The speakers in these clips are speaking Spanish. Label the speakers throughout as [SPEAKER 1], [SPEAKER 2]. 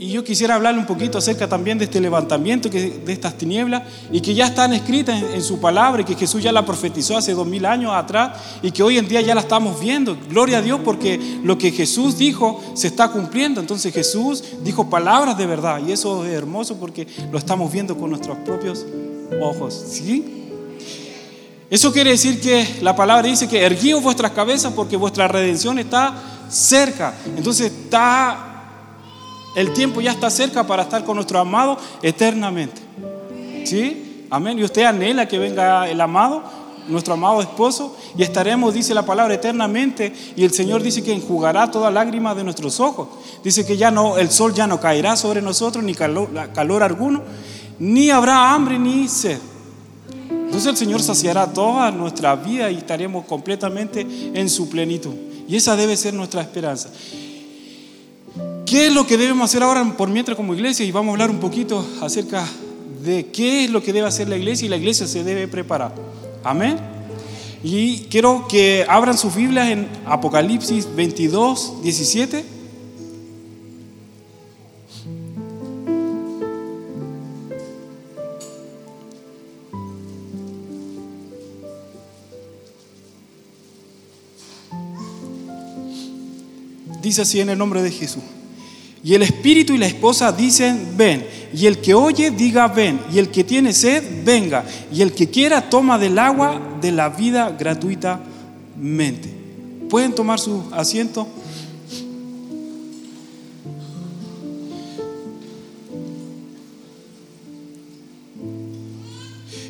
[SPEAKER 1] Y yo quisiera hablarle un poquito acerca también de este levantamiento, de estas tinieblas, y que ya están escritas en, su palabra, y que Jesús ya la profetizó hace dos mil años atrás, y que hoy en día ya la estamos viendo. Gloria a Dios porque lo que Jesús dijo se está cumpliendo. Entonces Jesús dijo palabras de verdad, y eso es hermoso porque lo estamos viendo con nuestros propios ojos. ¿Sí? Eso quiere decir que la palabra dice que erguíos vuestras cabezas porque vuestra redención está cerca. Entonces está el tiempo ya está cerca para estar con nuestro amado eternamente. ¿Sí? Amén. Y usted anhela que venga el amado, nuestro amado esposo, y estaremos, dice la palabra, eternamente. Y el Señor dice que enjugará toda lágrima de nuestros ojos. Dice que ya no, el sol ya no caerá sobre nosotros, ni calor, calor alguno, ni habrá hambre ni sed. Entonces el Señor saciará toda nuestra vida y estaremos completamente en su plenitud. Y esa debe ser nuestra esperanza. ¿Qué es lo que debemos hacer ahora por mientras como iglesia? Y vamos a hablar un poquito acerca de qué es lo que debe hacer la iglesia y la iglesia se debe preparar. Amén. Y quiero que abran sus Biblias en Apocalipsis 22, 17. Dice así en el nombre de Jesús. Y el espíritu y la esposa dicen, ven. Y el que oye, diga, ven. Y el que tiene sed, venga. Y el que quiera, toma del agua de la vida gratuitamente. ¿Pueden tomar su asiento?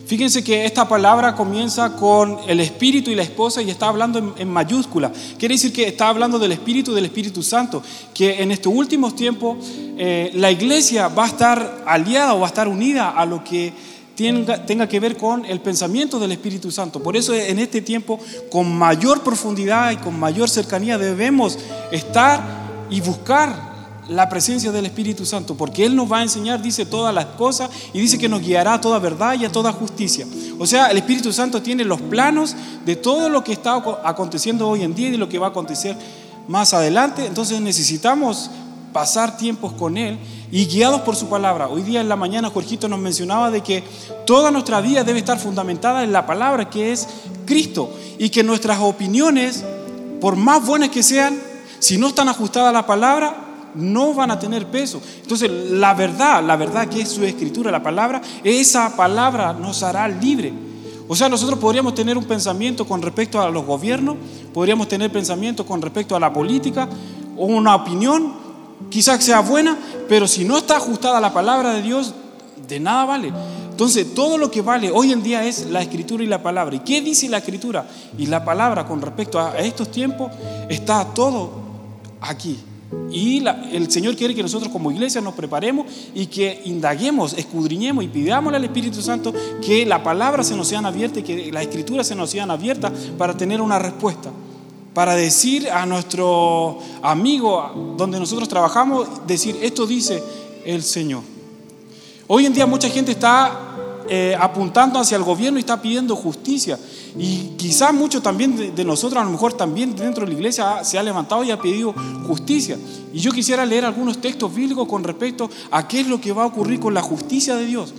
[SPEAKER 1] Fíjense que esta palabra comienza con el Espíritu y la esposa y está hablando en, mayúscula. Quiere decir que está hablando del Espíritu del Espíritu Santo, que en estos últimos tiempos eh, la iglesia va a estar aliada o va a estar unida a lo que tenga, tenga que ver con el pensamiento del Espíritu Santo. Por eso en este tiempo, con mayor profundidad y con mayor cercanía, debemos estar y buscar la presencia del Espíritu Santo, porque Él nos va a enseñar, dice, todas las cosas y dice que nos guiará a toda verdad y a toda justicia. O sea, el Espíritu Santo tiene los planos de todo lo que está aconteciendo hoy en día y de lo que va a acontecer más adelante. Entonces necesitamos pasar tiempos con Él y guiados por su palabra. Hoy día en la mañana Jorgito nos mencionaba de que toda nuestra vida debe estar fundamentada en la palabra que es Cristo y que nuestras opiniones, por más buenas que sean, si no están ajustadas a la palabra, no van a tener peso. Entonces, la verdad, la verdad que es su escritura, la palabra, esa palabra nos hará libre. O sea, nosotros podríamos tener un pensamiento con respecto a los gobiernos, podríamos tener pensamiento con respecto a la política, o una opinión, quizás sea buena, pero si no está ajustada a la palabra de Dios, de nada vale. Entonces, todo lo que vale hoy en día es la escritura y la palabra. ¿Y qué dice la escritura y la palabra con respecto a estos tiempos? Está todo aquí. Y el Señor quiere que nosotros como iglesia nos preparemos y que indaguemos, escudriñemos y pidamos al Espíritu Santo que la palabra se nos sean abierta y que las escrituras se nos sean abiertas para tener una respuesta. Para decir a nuestro amigo donde nosotros trabajamos, decir, esto dice el Señor. Hoy en día mucha gente está eh, apuntando hacia el gobierno y está pidiendo justicia. Y quizás muchos también de, nosotros, a lo mejor también dentro de la iglesia, se ha levantado y ha pedido justicia. Y yo quisiera leer algunos textos bíblicos con respecto a qué es lo que va a ocurrir con la justicia de Dios.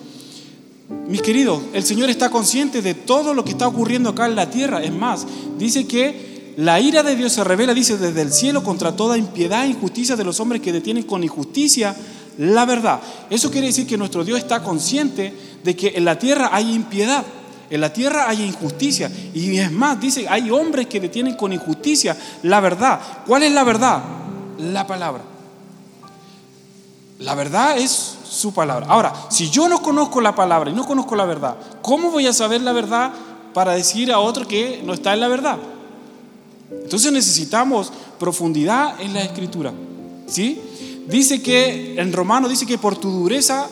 [SPEAKER 1] Mis queridos, el Señor está consciente de todo lo que está ocurriendo acá en la tierra. Es más, dice que la ira de Dios se revela, dice, desde el cielo contra toda impiedad e injusticia de los hombres que detienen con injusticia la verdad. Eso quiere decir que nuestro Dios está consciente de que en la tierra hay impiedad, en la tierra hay injusticia. Y es más, dice, hay hombres que detienen con injusticia la verdad. ¿Cuál es la verdad? La palabra. La verdad es su palabra. Ahora, si yo no conozco la palabra y no conozco la verdad, ¿cómo voy a saber la verdad para decir a otro que no está en la verdad? Entonces necesitamos profundidad en la escritura. ¿Sí? Dice que en Romano dice que por tu dureza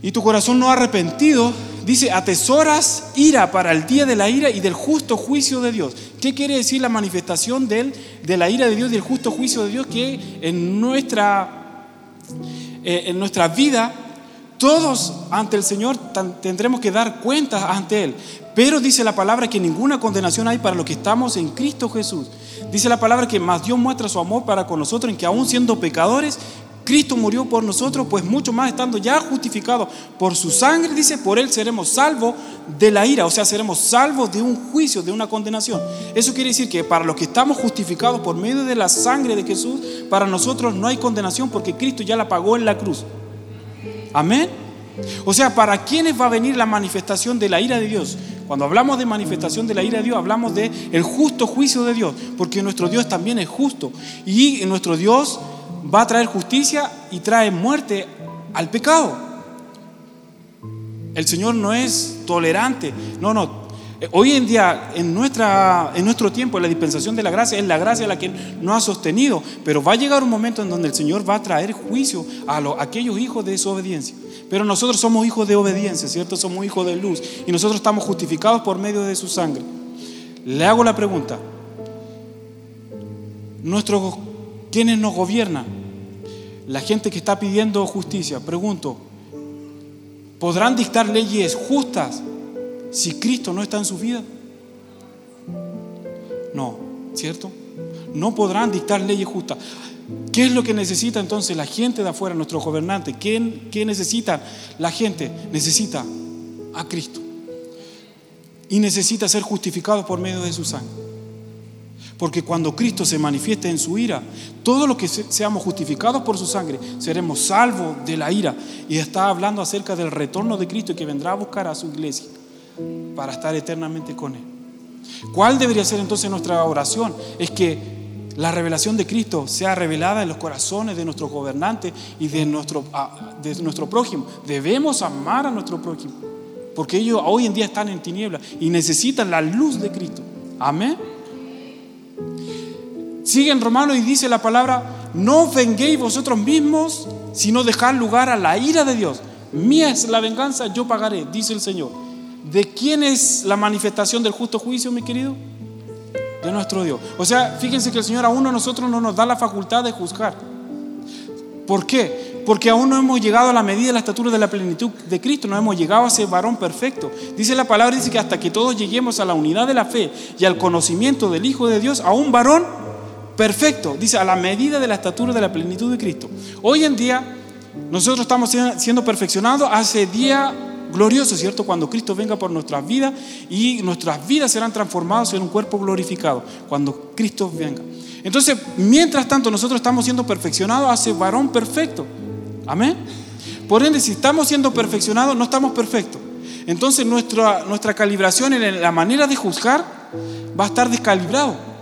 [SPEAKER 1] y tu corazón no arrepentido, dice, atesoras ira para el día de la ira y del justo juicio de Dios. ¿Qué quiere decir la manifestación de, la ira de Dios y del justo juicio de Dios? Que en nuestra, eh, en vida todos ante el Señor tendremos que dar cuentas ante Él. Pero dice la palabra que ninguna condenación hay para los que estamos en Cristo Jesús. Dice la palabra que más Dios muestra su amor para con nosotros en que aún siendo pecadores, Cristo murió por nosotros, pues mucho más estando ya justificados por su sangre, dice, por él seremos salvos de la ira, o sea, seremos salvos de un juicio, de una condenación. Eso quiere decir que para los que estamos justificados por medio de la sangre de Jesús, para nosotros no hay condenación porque Cristo ya la pagó en la cruz. Amén. O sea, ¿para quiénes va a venir la manifestación de la ira de Dios? Cuando hablamos de manifestación de la ira de Dios, hablamos de el justo juicio de Dios, porque nuestro Dios también es justo y nuestro Dios va a traer justicia y trae muerte al pecado. El Señor no es tolerante, no, no. Hoy en día, en, nuestra, en nuestro tiempo, la dispensación de la gracia es la gracia la que nos ha sostenido, pero va a llegar un momento en donde el Señor va a traer juicio a, a aquellos hijos de desobediencia. Pero nosotros somos hijos de obediencia, ¿cierto? Somos hijos de luz y nosotros estamos justificados por medio de su sangre. Le hago la pregunta. Nuestros quienes nos gobiernan, la gente que está pidiendo justicia, pregunto, ¿podrán dictar leyes justas si Cristo no está en su vida? No, ¿cierto? No podrán dictar leyes justas. ¿Qué es lo que necesita entonces la gente de afuera, nuestros gobernantes? ¿Qué, ¿Qué, necesita la gente? Necesita a Cristo. Y necesita ser justificado por medio de su sangre. Porque cuando Cristo se manifieste en su ira, todos los que seamos justificados por su sangre, seremos salvos de la ira. Y está hablando acerca del retorno de Cristo que vendrá a buscar a su iglesia para estar eternamente con Él. ¿Cuál debería ser entonces nuestra oración? Es que la revelación de Cristo sea revelada en los corazones de nuestros gobernantes y de nuestro, de nuestro prójimo. Debemos amar a nuestro prójimo, porque ellos hoy en día están en tinieblas y necesitan la luz de Cristo. Amén. Sigue en Romano y dice la palabra, no venguéis vosotros mismos, sino dejad lugar a la ira de Dios. Mía es la venganza, yo pagaré, dice el Señor. ¿De quién es la manifestación del justo juicio, mi querido? de nuestro Dios. O sea, fíjense que el Señor aún a nosotros no nos da la facultad de juzgar. ¿Por qué? Porque aún no hemos llegado a la medida de la estatura de la plenitud de Cristo, no hemos llegado a ese varón perfecto. Dice la palabra, dice que hasta que todos lleguemos a la unidad de la fe y al conocimiento del Hijo de Dios, a un varón perfecto, dice a la medida de la estatura de la plenitud de Cristo. Hoy en día nosotros estamos siendo perfeccionados hace día glorioso, ¿cierto? Cuando Cristo venga por nuestras vidas y nuestras vidas serán transformadas en un cuerpo glorificado, cuando Cristo venga. Entonces, mientras tanto, nosotros estamos siendo perfeccionados hace varón perfecto. Amén. Por ende, si estamos siendo perfeccionados, no estamos perfectos. Entonces, nuestra, nuestra calibración en la manera de juzgar va a estar descalibrado.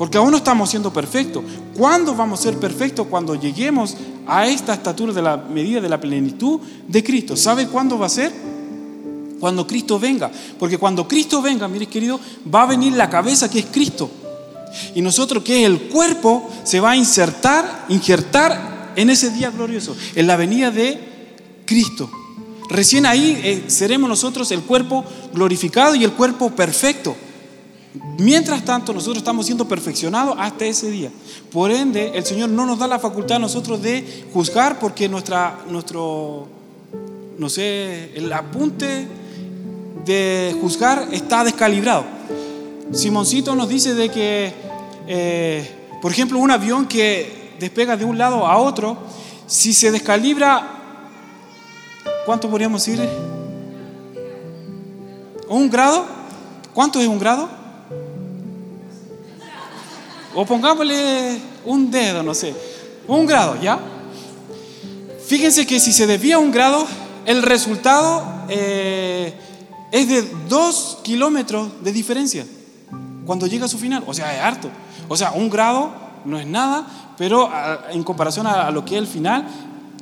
[SPEAKER 1] Porque aún no estamos siendo perfectos. ¿Cuándo vamos a ser perfectos? Cuando lleguemos a esta estatura de la medida de la plenitud de Cristo. ¿Sabe cuándo va a ser? Cuando Cristo venga. Porque cuando Cristo venga, mire querido, va a venir la cabeza que es Cristo. Y nosotros que es el cuerpo se va a insertar, injertar en ese día glorioso, en la venida de Cristo. Recién ahí eh, seremos nosotros el cuerpo glorificado y el cuerpo perfecto. Mientras tanto, nosotros estamos siendo perfeccionados hasta ese día. Por ende, el Señor no nos da la facultad a nosotros de juzgar porque nuestra, nuestro, no sé, el apunte de juzgar está descalibrado. Simoncito nos dice de que, eh, por ejemplo, un avión que despega de un lado a otro, si se descalibra, ¿cuánto podríamos decir? ¿Un grado? ¿Cuánto es un grado? O pongámosle un dedo, no sé, un grado, ¿ya? Fíjense que si se desvía un grado, el resultado eh, es de dos kilómetros de diferencia cuando llega a su final. O sea, es harto. O sea, un grado no es nada, pero en comparación a, lo que es el final,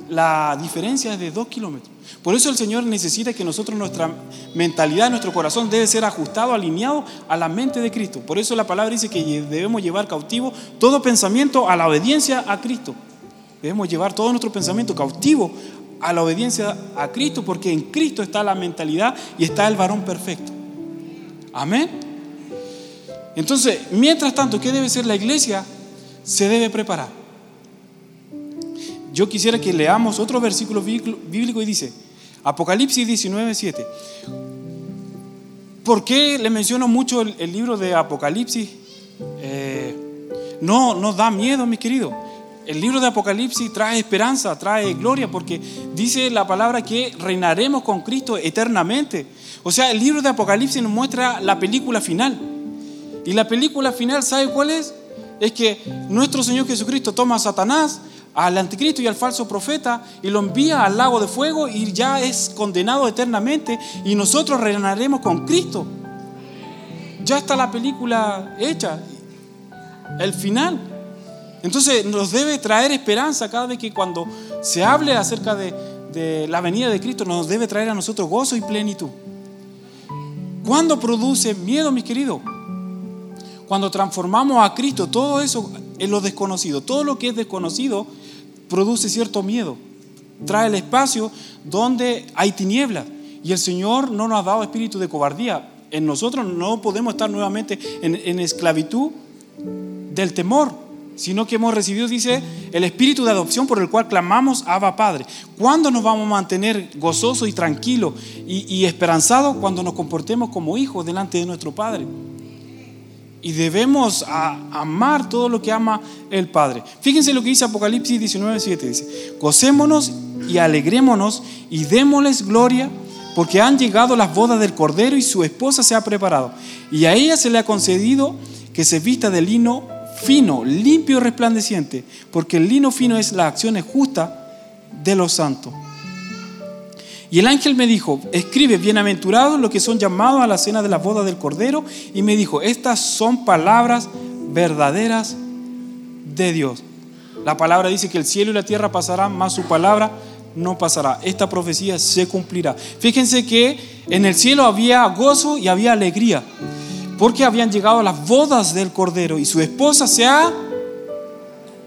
[SPEAKER 1] la diferencia es de dos kilómetros. Por eso el Señor necesita que nosotros, nuestra mentalidad, nuestro corazón debe ser ajustado, alineado a la mente de Cristo. Por eso la palabra dice que debemos llevar cautivo todo pensamiento a la obediencia a Cristo. Debemos llevar todo nuestro pensamiento cautivo a la obediencia a Cristo, porque en Cristo está la mentalidad y está el varón perfecto. Amén. Entonces, mientras tanto, ¿qué debe ser la iglesia? Se debe preparar yo quisiera que leamos otro versículo bíblico y dice, Apocalipsis 19, 7. ¿Por qué le menciono mucho el, libro de Apocalipsis? Eh, no, no da miedo, mi querido. el libro de Apocalipsis trae esperanza, trae gloria, porque dice la palabra que reinaremos con Cristo eternamente. O sea, el libro de Apocalipsis nos muestra la película final. Y la película final, ¿sabe cuál es? Es que nuestro Señor Jesucristo toma a Satanás, al anticristo y al falso profeta y lo envía al lago de fuego y ya es condenado eternamente y nosotros reinaremos con Cristo. Ya está la película hecha, el final. Entonces nos debe traer esperanza cada vez que cuando se hable acerca de, de la venida de Cristo, nos debe traer a nosotros gozo y plenitud. ¿Cuándo produce miedo, mis queridos? Cuando transformamos a Cristo, todo eso en lo desconocido, todo lo que es desconocido produce cierto miedo. Trae el espacio donde hay tinieblas. Y el Señor no nos ha dado espíritu de cobardía. En nosotros no podemos estar nuevamente en, en esclavitud del temor, sino que hemos recibido, dice, el espíritu de adopción por el cual clamamos Abba Padre. ¿Cuándo nos vamos a mantener gozosos y tranquilos y, y esperanzados? Cuando nos comportemos como hijos delante de nuestro Padre. Y debemos amar todo lo que ama el Padre. Fíjense lo que dice Apocalipsis 19:7. Dice, gocémonos y alegrémonos y démosles gloria porque han llegado las bodas del Cordero y su esposa se ha preparado. Y a ella se le ha concedido que se vista de lino fino, limpio y resplandeciente, porque el lino fino es la acción justa de los santos. Y el ángel me dijo, escribe, bienaventurados los que son llamados a la cena de la boda del Cordero. Y me dijo, estas son palabras verdaderas de Dios. La palabra dice que el cielo y la tierra pasarán, mas su palabra no pasará. Esta profecía se cumplirá. Fíjense que en el cielo había gozo y había alegría, porque habían llegado las bodas del Cordero y su esposa se ha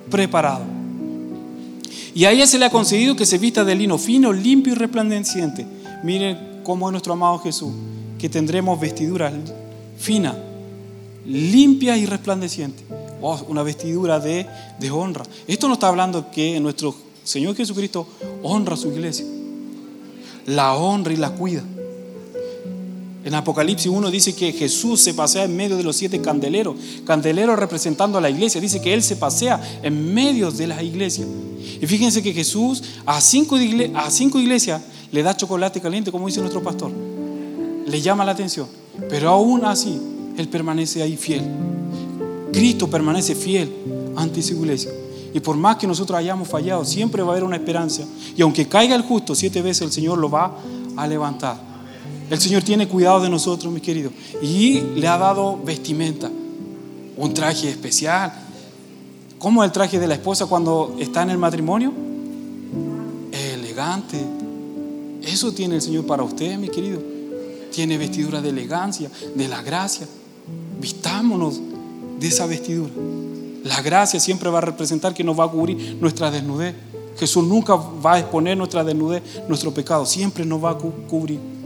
[SPEAKER 1] preparado. Y a ella se le ha concedido que se vista de lino fino, limpio y resplandeciente. Miren cómo es nuestro amado Jesús, que tendremos vestiduras finas, limpias y resplandecientes. Oh, una vestidura de, de honra. Esto no está hablando que nuestro Señor Jesucristo honra a su iglesia. La honra y la cuida. En Apocalipsis 1 dice que Jesús se pasea en medio de los siete candeleros, candeleros representando a la iglesia. Dice que Él se pasea en medio de las iglesias. Y fíjense que Jesús a cinco, a cinco iglesias le da chocolate caliente, como dice nuestro pastor. Le llama la atención. Pero aún así, Él permanece ahí fiel. Cristo permanece fiel ante su iglesia. Y por más que nosotros hayamos fallado, siempre va a haber una esperanza. Y aunque caiga el justo siete veces, el Señor lo va a levantar. El Señor tiene cuidado de nosotros, mis queridos. Y le ha dado vestimenta, un traje especial. ¿Cómo es el traje de la esposa cuando está en el matrimonio? Elegante. Eso tiene el Señor para usted, mi querido. Tiene vestidura de elegancia, de la gracia. Vistámonos de esa vestidura. La gracia siempre va a representar que nos va a cubrir nuestra desnudez. Jesús nunca va a exponer nuestra desnudez, nuestro pecado. Siempre nos va a cubrir.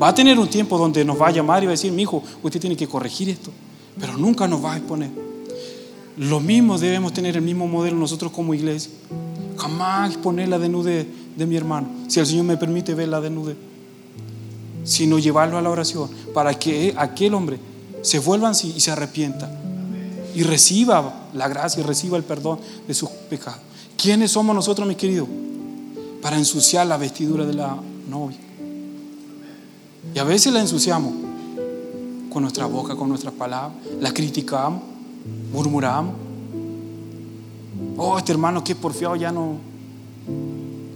[SPEAKER 1] Va a tener un tiempo donde nos va a llamar y va a decir, mi hijo, usted tiene que corregir esto, pero nunca nos va a exponer. Lo mismo debemos tener el mismo modelo nosotros como iglesia. Jamás exponer la desnudez de mi hermano, si el Señor me permite ver la desnudez, sino llevarlo a la oración para que aquel hombre se vuelva así y se arrepienta y reciba la gracia y reciba el perdón de sus pecados. ¿Quiénes somos nosotros, mis queridos? Para ensuciar la vestidura de la novia. Y a veces la ensuciamos con nuestra boca, con nuestras palabras, la criticamos, murmuramos. Oh, este hermano que es porfiado ya no,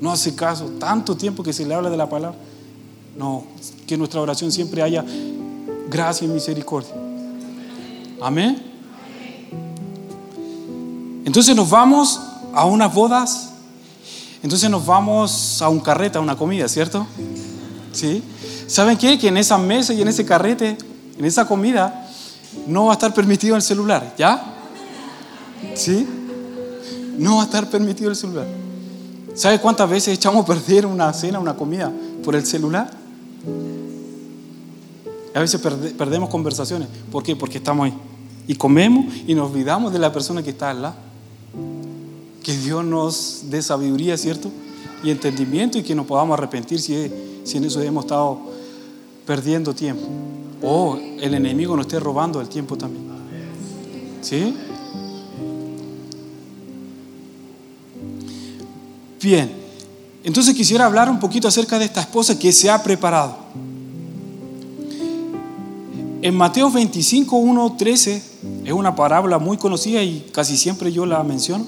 [SPEAKER 1] no hace caso. Tanto tiempo que se le habla de la palabra. No, que nuestra oración siempre haya gracia y misericordia. Amén. Entonces nos vamos a unas bodas. Entonces nos vamos a un carrete, a una comida, ¿cierto? ¿Sí? ¿Saben qué? Que en esa mesa y en ese carrete, en esa comida, no va a estar permitido el celular, ¿ya? ¿Sí? No va a estar permitido el celular. ¿Sabe cuántas veces echamos a perder una cena, una comida por el celular? A veces perdemos conversaciones. ¿Por qué? Porque estamos ahí. Y comemos y nos olvidamos de la persona que está al lado. Que Dios nos dé sabiduría, ¿cierto? Y entendimiento y que nos podamos arrepentir si, si en eso hemos estado perdiendo tiempo. O el enemigo nos esté robando el tiempo también. ¿Sí? Bien, entonces quisiera hablar un poquito acerca de esta esposa que se ha preparado. En Mateo 25, 1, 13, es una parábola muy conocida y casi siempre yo la menciono.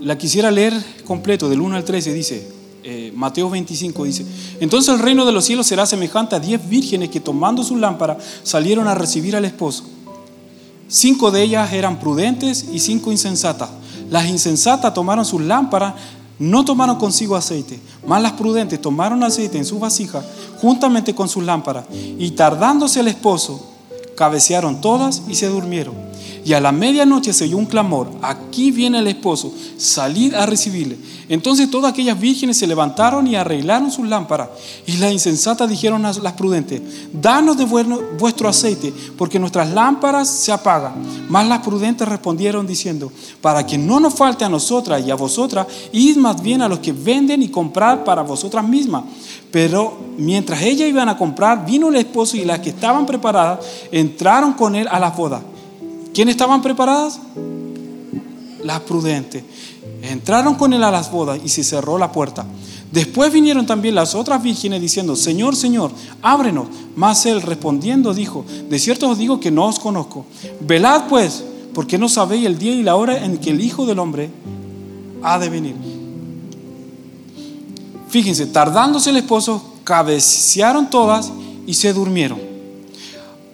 [SPEAKER 1] La quisiera leer completo, del 1 al 13, dice, eh, Mateo 25 dice, entonces el reino de los cielos será semejante a diez vírgenes que tomando su lámpara salieron a recibir al esposo. Cinco de ellas eran prudentes y cinco insensatas. Las insensatas tomaron sus lámparas, no tomaron consigo aceite, mas las prudentes tomaron aceite en su vasija juntamente con sus lámparas. Y tardándose el esposo, cabecearon todas y se durmieron. Y a la medianoche se oyó un clamor, aquí viene el esposo, salid a recibirle. Entonces todas aquellas vírgenes se levantaron y arreglaron sus lámparas. Y las insensatas dijeron a las prudentes, danos de vuestro aceite, porque nuestras lámparas se apagan. Mas las prudentes respondieron diciendo, para que no nos falte a nosotras y a vosotras, id más bien a los que venden y comprar para vosotras mismas. Pero mientras ellas iban a comprar, vino el esposo y las que estaban preparadas entraron con él a las bodas. ¿Quiénes estaban preparadas? Las prudentes. Entraron con él a las bodas y se cerró la puerta. Después vinieron también las otras vírgenes diciendo, Señor, Señor, ábrenos. Mas él respondiendo dijo, de cierto os digo que no os conozco. Velad pues, porque no sabéis el día y la hora en que el Hijo del Hombre ha de venir. Fíjense, tardándose el esposo, cabecearon todas y se durmieron.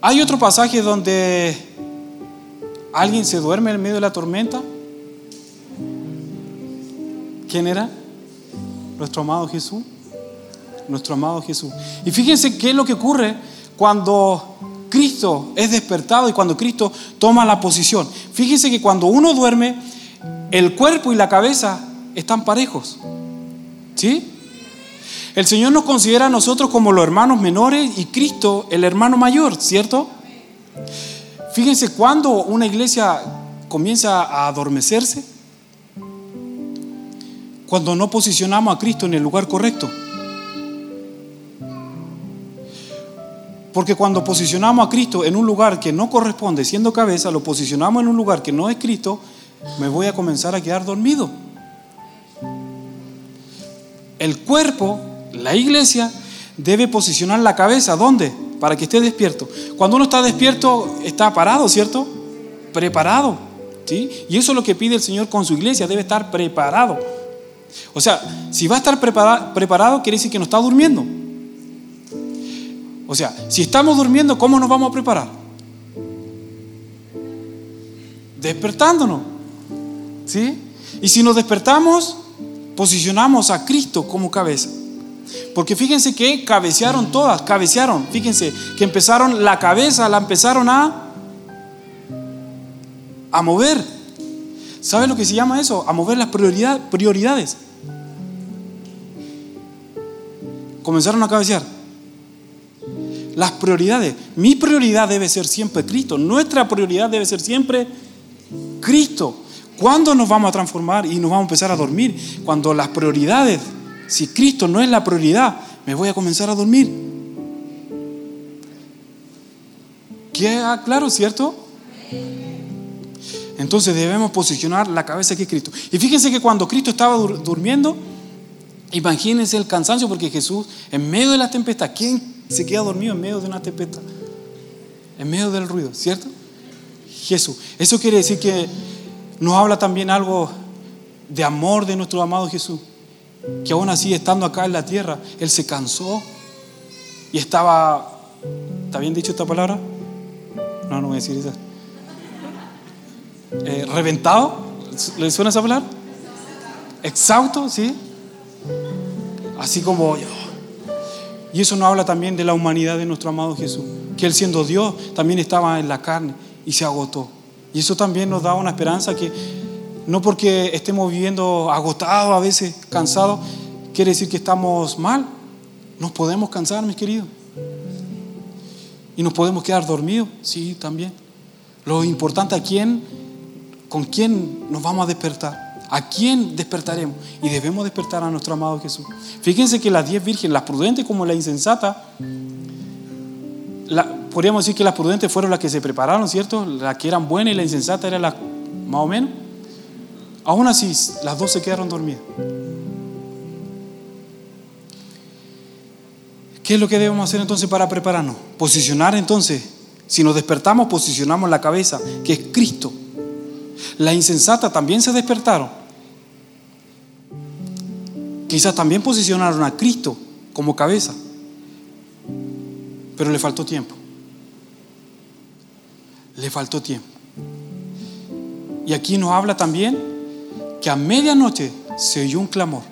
[SPEAKER 1] Hay otro pasaje donde ¿Alguien se duerme en medio de la tormenta? ¿Quién era? Nuestro amado Jesús. Nuestro amado Jesús. Y fíjense qué es lo que ocurre cuando Cristo es despertado y cuando Cristo toma la posición. Fíjense que cuando uno duerme, el cuerpo y la cabeza están parejos. ¿Sí? El Señor nos considera a nosotros como los hermanos menores y Cristo el hermano mayor, ¿cierto? Fíjense cuando una iglesia comienza a adormecerse, cuando no posicionamos a Cristo en el lugar correcto. Porque cuando posicionamos a Cristo en un lugar que no corresponde, siendo cabeza, lo posicionamos en un lugar que no es Cristo, me voy a comenzar a quedar dormido. El cuerpo, la iglesia, debe posicionar la cabeza. ¿Dónde? Para que esté despierto. Cuando uno está despierto, está parado, ¿cierto? Preparado. ¿sí? Y eso es lo que pide el Señor con su iglesia, debe estar preparado. O sea, si va a estar preparado, quiere decir que no está durmiendo. O sea, si estamos durmiendo, ¿cómo nos vamos a preparar? Despertándonos. ¿Sí? Y si nos despertamos, posicionamos a Cristo como cabeza. Porque fíjense que cabecearon todas, cabecearon. Fíjense que empezaron, la cabeza la empezaron a, a mover. ¿Saben lo que se llama eso? A mover las prioridades. Comenzaron a cabecear. Las prioridades. Mi prioridad debe ser siempre Cristo. Nuestra prioridad debe ser siempre Cristo. ¿Cuándo nos vamos a transformar y nos vamos a empezar a dormir? Cuando las prioridades si Cristo no es la prioridad, me voy a comenzar a dormir. ¿Queda claro, cierto? Entonces debemos posicionar la cabeza que es Cristo. Y fíjense que cuando Cristo estaba durmiendo, imagínense el cansancio, porque Jesús, en medio de la tempestad, ¿quién se queda dormido en medio de una tempestad? En medio del ruido, ¿cierto? Jesús. Eso quiere decir que nos habla también algo de amor de nuestro amado Jesús que aún así estando acá en la tierra, Él se cansó y estaba, ¿está bien dicho esta palabra? No, no voy a decir esa. Eh, ¿Reventado? ¿Le suena esa palabra? Exhausto, ¿sí? Así como yo. Y eso nos habla también de la humanidad de nuestro amado Jesús, que Él siendo Dios también estaba en la carne y se agotó. Y eso también nos da una esperanza que no porque estemos viviendo agotados, a veces cansados, quiere decir que estamos mal. Nos podemos cansar, mis queridos. Y nos podemos quedar dormidos, sí, también. Lo importante a quién, con quién nos vamos a despertar. ¿A quién despertaremos? Y debemos despertar a nuestro amado Jesús. Fíjense que las diez vírgenes, las prudentes como la insensata, podríamos decir que las prudentes fueron las que se prepararon, ¿cierto? Las que eran buenas y la insensata era la más o menos. Aún así, las dos se quedaron dormidas. ¿Qué es lo que debemos hacer entonces para prepararnos? Posicionar entonces. Si nos despertamos, posicionamos la cabeza, que es Cristo. La insensata también se despertaron. Quizás también posicionaron a Cristo como cabeza, pero le faltó tiempo. Le faltó tiempo. Y aquí nos habla también que a medianoche se oyó un clamor.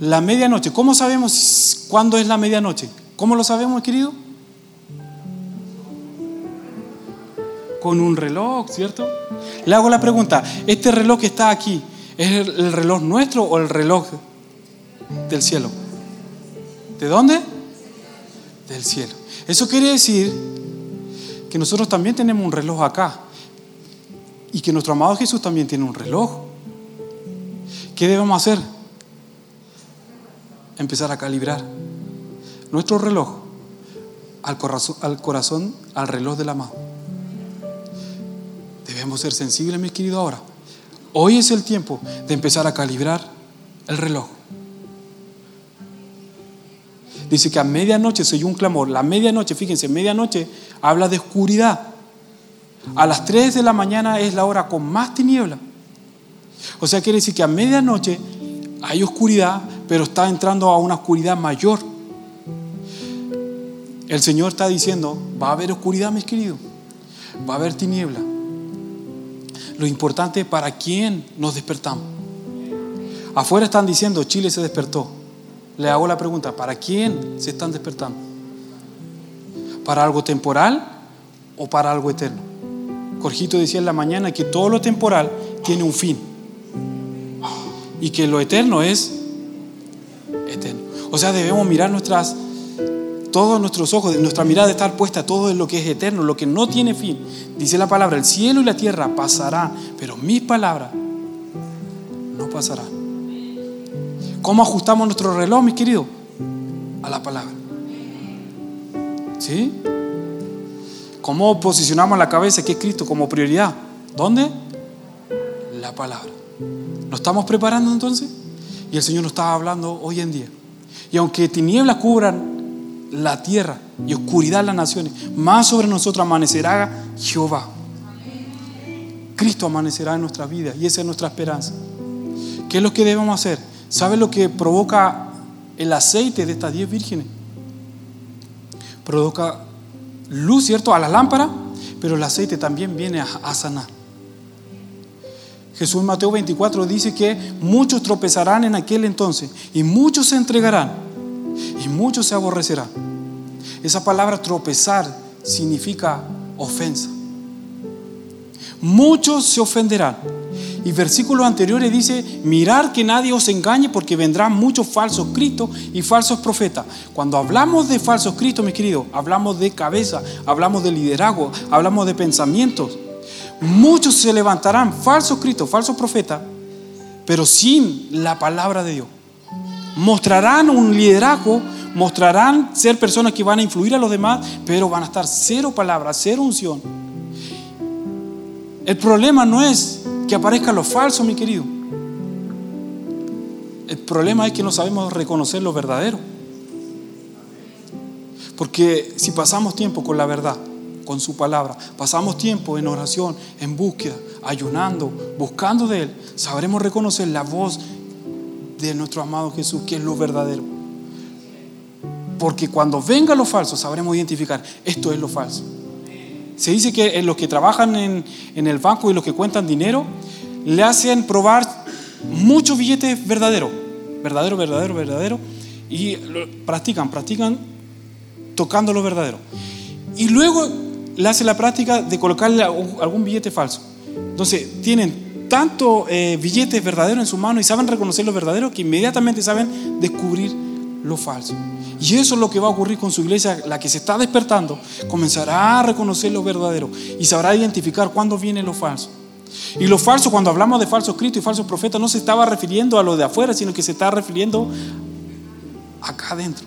[SPEAKER 1] La medianoche, ¿cómo sabemos cuándo es la medianoche? ¿Cómo lo sabemos, querido? Con un reloj, ¿cierto? Le hago la pregunta, ¿este reloj que está aquí es el reloj nuestro o el reloj del cielo? ¿De dónde? Del cielo. Eso quiere decir que nosotros también tenemos un reloj acá y que nuestro amado Jesús también tiene un reloj. ¿Qué debemos hacer? empezar a calibrar nuestro reloj al corazón, al, corazón, al reloj del amado. Debemos ser sensibles, mi querido, ahora. Hoy es el tiempo de empezar a calibrar el reloj. Dice que a medianoche se oyó un clamor. La medianoche, fíjense, medianoche habla de oscuridad. A las 3 de la mañana es la hora con más tiniebla. O sea, quiere decir que a medianoche hay oscuridad, pero está entrando a una oscuridad mayor. El Señor está diciendo, va a haber oscuridad, mis queridos, va a haber tiniebla. Lo importante es para quién nos despertamos. Afuera están diciendo, Chile se despertó. Le hago la pregunta, ¿para quién se están despertando? ¿Para algo temporal o para algo eterno? Jorgito decía en la mañana que todo lo temporal tiene un fin y que lo eterno es o sea, debemos mirar nuestras, todos nuestros ojos, nuestra mirada estar puesta todo en lo que es eterno, lo que no tiene fin. Dice la palabra, el cielo y la tierra pasarán, pero mis palabras no pasarán. ¿Cómo ajustamos nuestro reloj, mis queridos? A la palabra. ¿Sí? ¿Cómo posicionamos la cabeza, que es Cristo, como prioridad? ¿Dónde? La palabra. ¿Nos estamos preparando entonces? Y el Señor nos está hablando hoy en día. Y aunque tinieblas cubran la tierra y oscuridad las naciones, más sobre nosotros amanecerá Jehová. Cristo amanecerá en nuestra vida y esa es nuestra esperanza. ¿Qué es lo que debemos hacer? ¿Sabe lo que provoca el aceite de estas diez vírgenes? Provoca luz, ¿cierto? A la lámpara, pero el aceite también viene a sanar. Jesús en Mateo 24 dice que muchos tropezarán en aquel entonces y muchos se entregarán y muchos se aborrecerán. Esa palabra tropezar significa ofensa. Muchos se ofenderán. Y versículos anteriores dice, mirar que nadie os engañe porque vendrán muchos falsos cristos y falsos profetas. Cuando hablamos de falsos cristos, mis queridos, hablamos de cabeza, hablamos de liderazgo, hablamos de pensamientos. Muchos se levantarán, falsos cristos, falsos profetas, pero sin la palabra de Dios. Mostrarán un liderazgo, mostrarán ser personas que van a influir a los demás, pero van a estar cero palabras, cero unción. El problema no es que aparezcan los falsos, mi querido. El problema es que no sabemos reconocer lo verdadero. Porque si pasamos tiempo con la verdad, con su palabra, pasamos tiempo en oración, en búsqueda, ayunando, buscando de Él, sabremos reconocer la voz de nuestro amado Jesús, que es lo verdadero. Porque cuando venga lo falso, sabremos identificar, esto es lo falso. Se dice que los que trabajan en, el banco y los que cuentan dinero, le hacen probar muchos billetes verdaderos, verdadero, verdadero, verdadero, y practican, practican tocando lo verdadero. Y luego le hace la práctica de colocarle algún billete falso. Entonces, tienen tanto eh, billetes verdaderos en su mano y saben reconocer lo verdadero que inmediatamente saben descubrir lo falso. Y eso es lo que va a ocurrir con su iglesia, la que se está despertando, comenzará a reconocer lo verdadero y sabrá identificar cuándo viene lo falso. Y lo falso, cuando hablamos de falsos cristos y falsos profetas, no se estaba refiriendo a lo de afuera, sino que se está refiriendo acá adentro.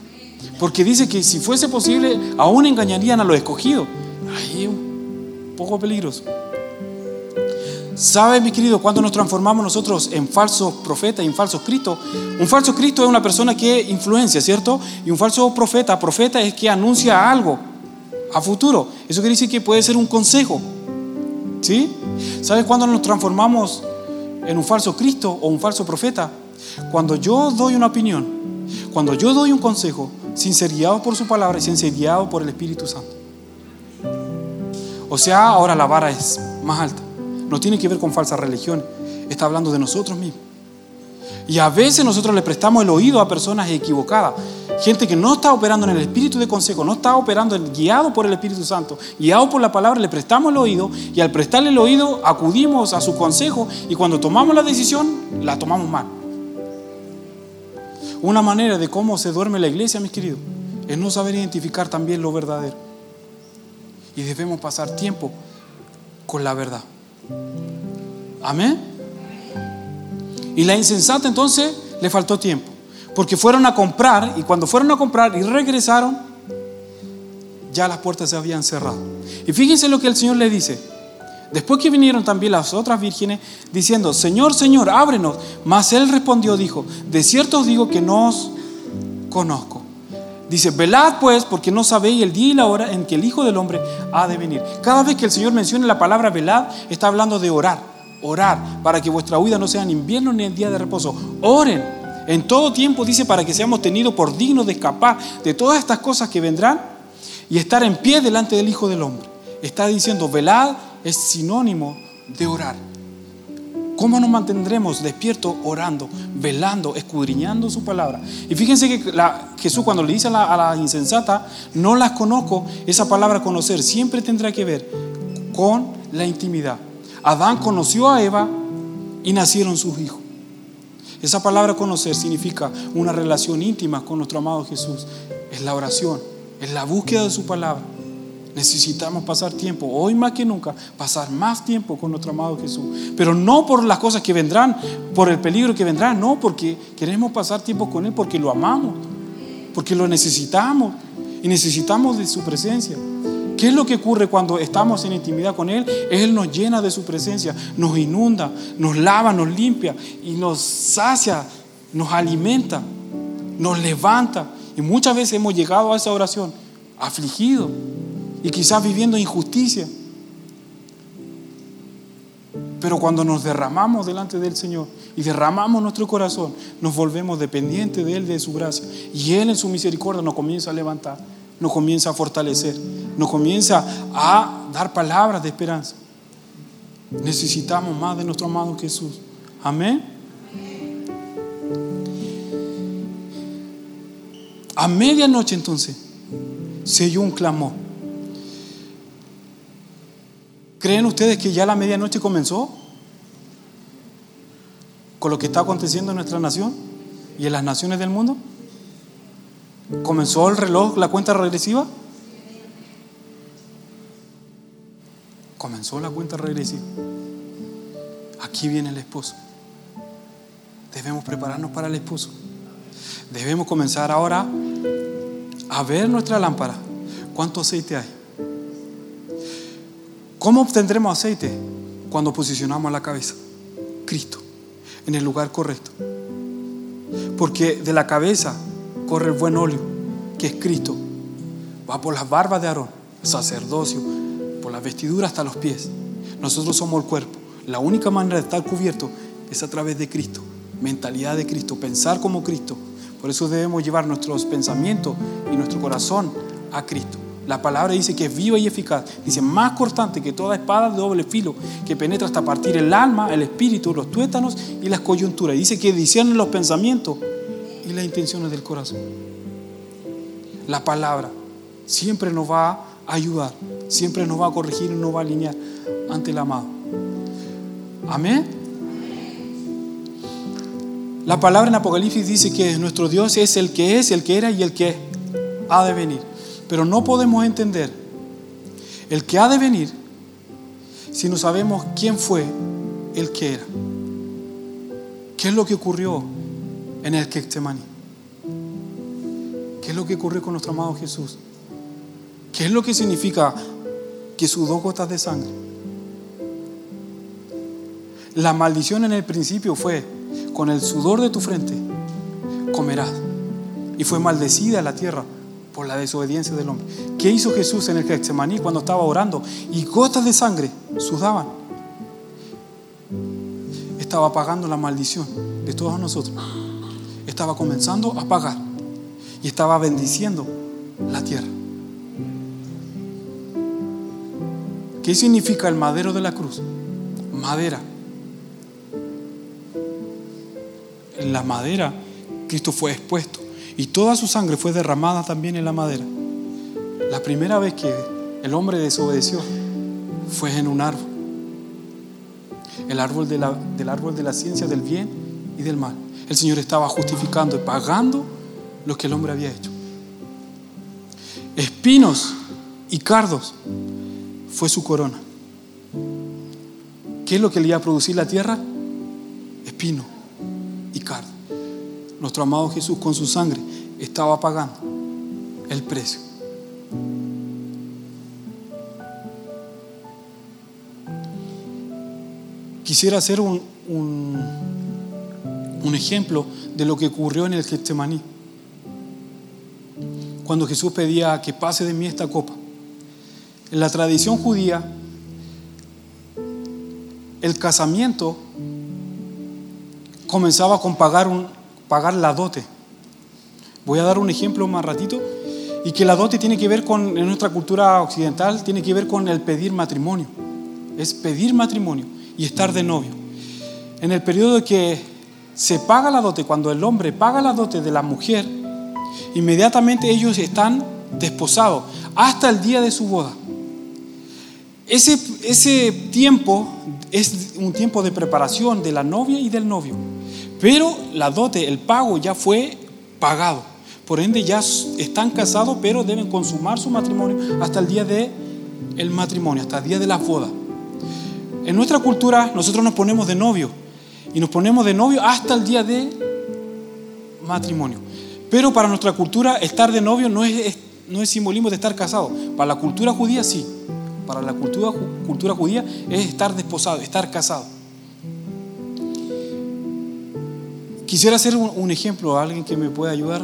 [SPEAKER 1] Porque dice que si fuese posible, aún engañarían a los escogidos ahí poco peligroso. ¿Sabe, mi querido, cuando nos transformamos nosotros en falsos profetas y en falsos Cristos? Un falso Cristo es una persona que influencia, ¿cierto? Y un falso profeta, profeta es que anuncia algo a futuro. Eso quiere decir que puede ser un consejo. ¿Sí? ¿Sabes cuándo nos transformamos en un falso Cristo o un falso profeta? Cuando yo doy una opinión, cuando yo doy un consejo, sin ser guiado por su palabra y sin ser guiado por el Espíritu Santo. O sea, ahora la vara es más alta. No tiene que ver con falsa religión. Está hablando de nosotros mismos. Y a veces nosotros le prestamos el oído a personas equivocadas. Gente que no está operando en el espíritu de consejo, no está operando guiado por el Espíritu Santo, guiado por la palabra, le prestamos el oído y al prestarle el oído acudimos a su consejo y cuando tomamos la decisión, la tomamos mal. Una manera de cómo se duerme la iglesia, mis queridos, es no saber identificar también lo verdadero. Y debemos pasar tiempo con la verdad. Amén. Y la insensata entonces le faltó tiempo. Porque fueron a comprar y cuando fueron a comprar y regresaron, ya las puertas se habían cerrado. Y fíjense lo que el Señor le dice. Después que vinieron también las otras vírgenes diciendo, Señor, Señor, ábrenos. Mas él respondió, dijo, de cierto os digo que no os conozco. Dice, velad pues, porque no sabéis el día y la hora en que el Hijo del Hombre ha de venir. Cada vez que el Señor menciona la palabra velad, está hablando de orar, orar, para que vuestra huida no sea en invierno ni en día de reposo. Oren. En todo tiempo dice para que seamos tenidos por dignos de escapar de todas estas cosas que vendrán y estar en pie delante del Hijo del Hombre. Está diciendo, velad es sinónimo de orar. ¿Cómo nos mantendremos despiertos orando, velando, escudriñando su palabra? Y fíjense que Jesús cuando le dice a la, a la insensata, no las conozco, esa palabra conocer siempre tendrá que ver con la intimidad. Adán conoció a Eva y nacieron sus hijos. Esa palabra conocer significa una relación íntima con nuestro amado Jesús. Es la oración, es la búsqueda de su palabra. Necesitamos pasar tiempo, hoy más que nunca, pasar más tiempo con nuestro amado Jesús. Pero no por las cosas que vendrán, por el peligro que vendrá, no, porque queremos pasar tiempo con Él, porque lo amamos, porque lo necesitamos y necesitamos de su presencia. ¿Qué es lo que ocurre cuando estamos en intimidad con Él? Él nos llena de su presencia, nos inunda, nos lava, nos limpia y nos sacia, nos alimenta, nos levanta. Y muchas veces hemos llegado a esa oración afligidos y quizás viviendo injusticia. Pero cuando nos derramamos delante del Señor y derramamos nuestro corazón, nos volvemos dependientes de Él, de su gracia. Y Él en su misericordia nos comienza a levantar, nos comienza a fortalecer, nos comienza a dar palabras de esperanza. Necesitamos más de nuestro amado Jesús. Amén. A medianoche entonces se oyó un clamor. ¿Creen ustedes que ya la medianoche comenzó? Con lo que está aconteciendo en nuestra nación y en las naciones del mundo. ¿Comenzó el reloj, la cuenta regresiva? Comenzó la cuenta regresiva. Aquí viene el esposo. Debemos prepararnos para el esposo. Debemos comenzar ahora a ver nuestra lámpara. ¿Cuánto aceite hay? ¿Cómo obtendremos aceite? Cuando posicionamos la cabeza. Cristo, en el lugar correcto. Porque de la cabeza corre el buen óleo, que es Cristo. Va por las barbas de Aarón, sacerdocio, por las vestiduras hasta los pies. Nosotros somos el cuerpo. La única manera de estar cubierto es a través de Cristo. Mentalidad de Cristo, pensar como Cristo. Por eso debemos llevar nuestros pensamientos y nuestro corazón a Cristo. La palabra dice que es viva y eficaz. Dice, más cortante que toda espada de doble filo, que penetra hasta partir el alma, el espíritu, los tuétanos y las coyunturas. Dice que discierne los pensamientos y las intenciones del corazón. La palabra siempre nos va a ayudar, siempre nos va a corregir y nos va a alinear ante el amado. Amén. La palabra en Apocalipsis dice que nuestro Dios es el que es, el que era y el que ha de venir. Pero no podemos entender el que ha de venir si no sabemos quién fue el que era. ¿Qué es lo que ocurrió en el Getsemaní? ¿Qué es lo que ocurrió con nuestro amado Jesús? ¿Qué es lo que significa que sus dos gotas de sangre la maldición en el principio fue, con el sudor de tu frente comerás. Y fue maldecida la tierra por la desobediencia del hombre. ¿Qué hizo Jesús en el Getsemaní cuando estaba orando? Y gotas de sangre sudaban. Estaba apagando la maldición de todos nosotros. Estaba comenzando a pagar y estaba bendiciendo la tierra. ¿Qué significa el madero de la cruz? Madera. En la madera Cristo fue expuesto y toda su sangre fue derramada también en la madera. La primera vez que el hombre desobedeció fue en un árbol. El árbol de la, del árbol de la ciencia del bien y del mal. El Señor estaba justificando y pagando lo que el hombre había hecho. Espinos y cardos fue su corona. ¿Qué es lo que le iba a producir la tierra? Espino y cardo. Nuestro amado Jesús con su sangre estaba pagando el precio. Quisiera hacer un, un, ejemplo de lo que ocurrió en el Getsemaní. Cuando Jesús pedía que pase de mí esta copa. En la tradición judía, el casamiento comenzaba con pagar, un, pagar la dote. Voy a dar un ejemplo más ratito. Y que la dote tiene que ver con, en nuestra cultura occidental, tiene que ver con el pedir matrimonio. Es pedir matrimonio y estar de novio. En el periodo que se paga la dote, cuando el hombre paga la dote de la mujer, inmediatamente ellos están desposados hasta el día de su boda. Ese, ese tiempo es un tiempo de preparación de la novia y del novio. Pero la dote, el pago ya fue pagado. Por ende ya están casados, pero deben consumar su matrimonio hasta el día del el matrimonio, hasta el día de la boda. En nuestra cultura nosotros nos ponemos de novio y nos ponemos de novio hasta el día de matrimonio. Pero para nuestra cultura estar de novio no es, no es simbolismo de estar casado. Para la cultura judía sí para la cultura, cultura judía es estar desposado, estar casado. Quisiera hacer un, ejemplo a alguien que me pueda ayudar.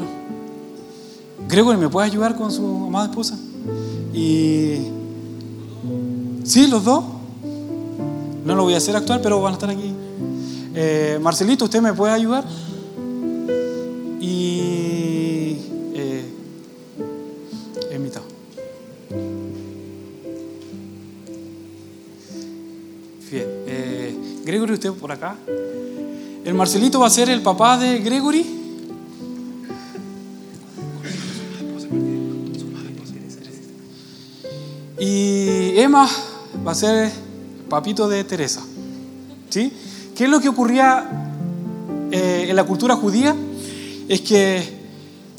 [SPEAKER 1] Gregory, ¿me puede ayudar con su amada esposa? Y. ¿Sí, los dos? No lo voy a hacer actual, pero van a estar aquí. Eh, Marcelito, ¿usted me puede ayudar? Y. Eh, Gregory, usted por acá. El Marcelito va a ser el papá de Gregory. Y Emma va a ser papito de Teresa. ¿Sí? ¿Qué es lo que ocurría eh, en la cultura judía? Es que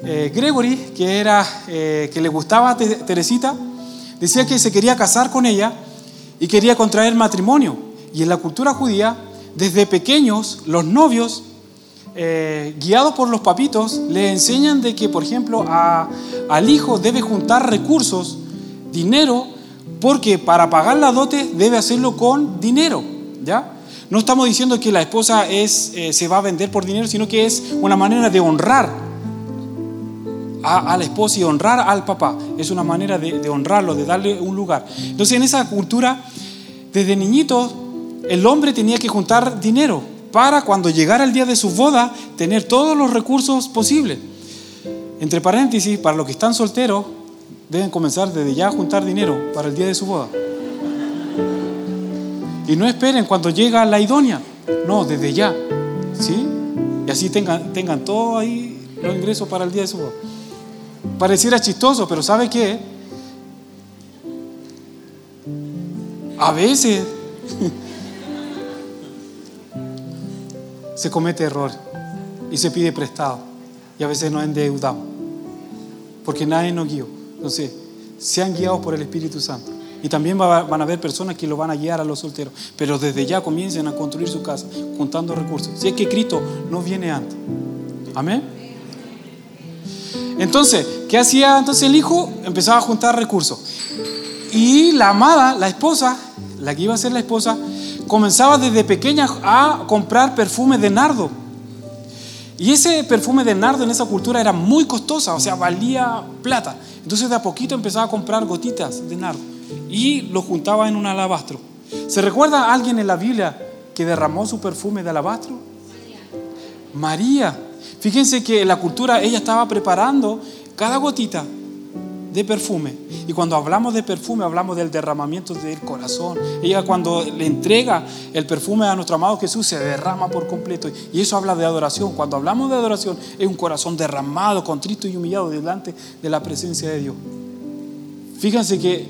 [SPEAKER 1] eh, Gregory, que, era, eh, que le gustaba a Teresita, decía que se quería casar con ella y quería contraer matrimonio. Y en la cultura judía, desde pequeños, los novios, eh, guiados por los papitos, le enseñan de que, por ejemplo, al hijo debe juntar recursos, dinero, porque para pagar la dote debe hacerlo con dinero, ¿ya? No estamos diciendo que la esposa es, eh, se va a vender por dinero, sino que es una manera de honrar a, la esposa y honrar al papá. Es una manera de, de honrarlo, de darle un lugar. Entonces, en esa cultura, desde niñitos, el hombre tenía que juntar dinero para cuando llegara el día de su boda tener todos los recursos posibles. Entre paréntesis, para los que están solteros, deben comenzar desde ya a juntar dinero para el día de su boda. Y no esperen cuando llega la idónea, no, desde ya. ¿Sí? Y así tengan, tengan todo ahí los ingresos para el día de su boda. Pareciera chistoso, pero ¿sabe qué? A veces se comete error y se pide prestado y a veces nos endeudamos porque nadie nos guió. Entonces, sean guiados por el Espíritu Santo. Y también van a haber personas que lo van a guiar a los solteros, pero desde ya comiencen a construir su casa juntando recursos. Si es que Cristo no viene antes. Amén. Entonces, ¿qué hacía entonces el hijo? Empezaba a juntar recursos. Y la amada, la esposa, la que iba a ser la esposa, comenzaba desde pequeña a comprar perfumes de nardo. Y ese perfume de nardo en esa cultura era muy costosa, o sea, valía plata. Entonces de a poquito empezaba a comprar gotitas de nardo y lo juntaba en un alabastro. ¿Se recuerda alguien en la Biblia que derramó su perfume de alabastro? María. Fíjense que en la cultura ella estaba preparando cada gotita de perfume. Y cuando hablamos de perfume, hablamos del derramamiento del corazón. Ella cuando le entrega el perfume a nuestro amado Jesús, se derrama por completo. Y eso habla de adoración. Cuando hablamos de adoración, es un corazón derramado, contrito y humillado delante de la presencia de Dios. Fíjense que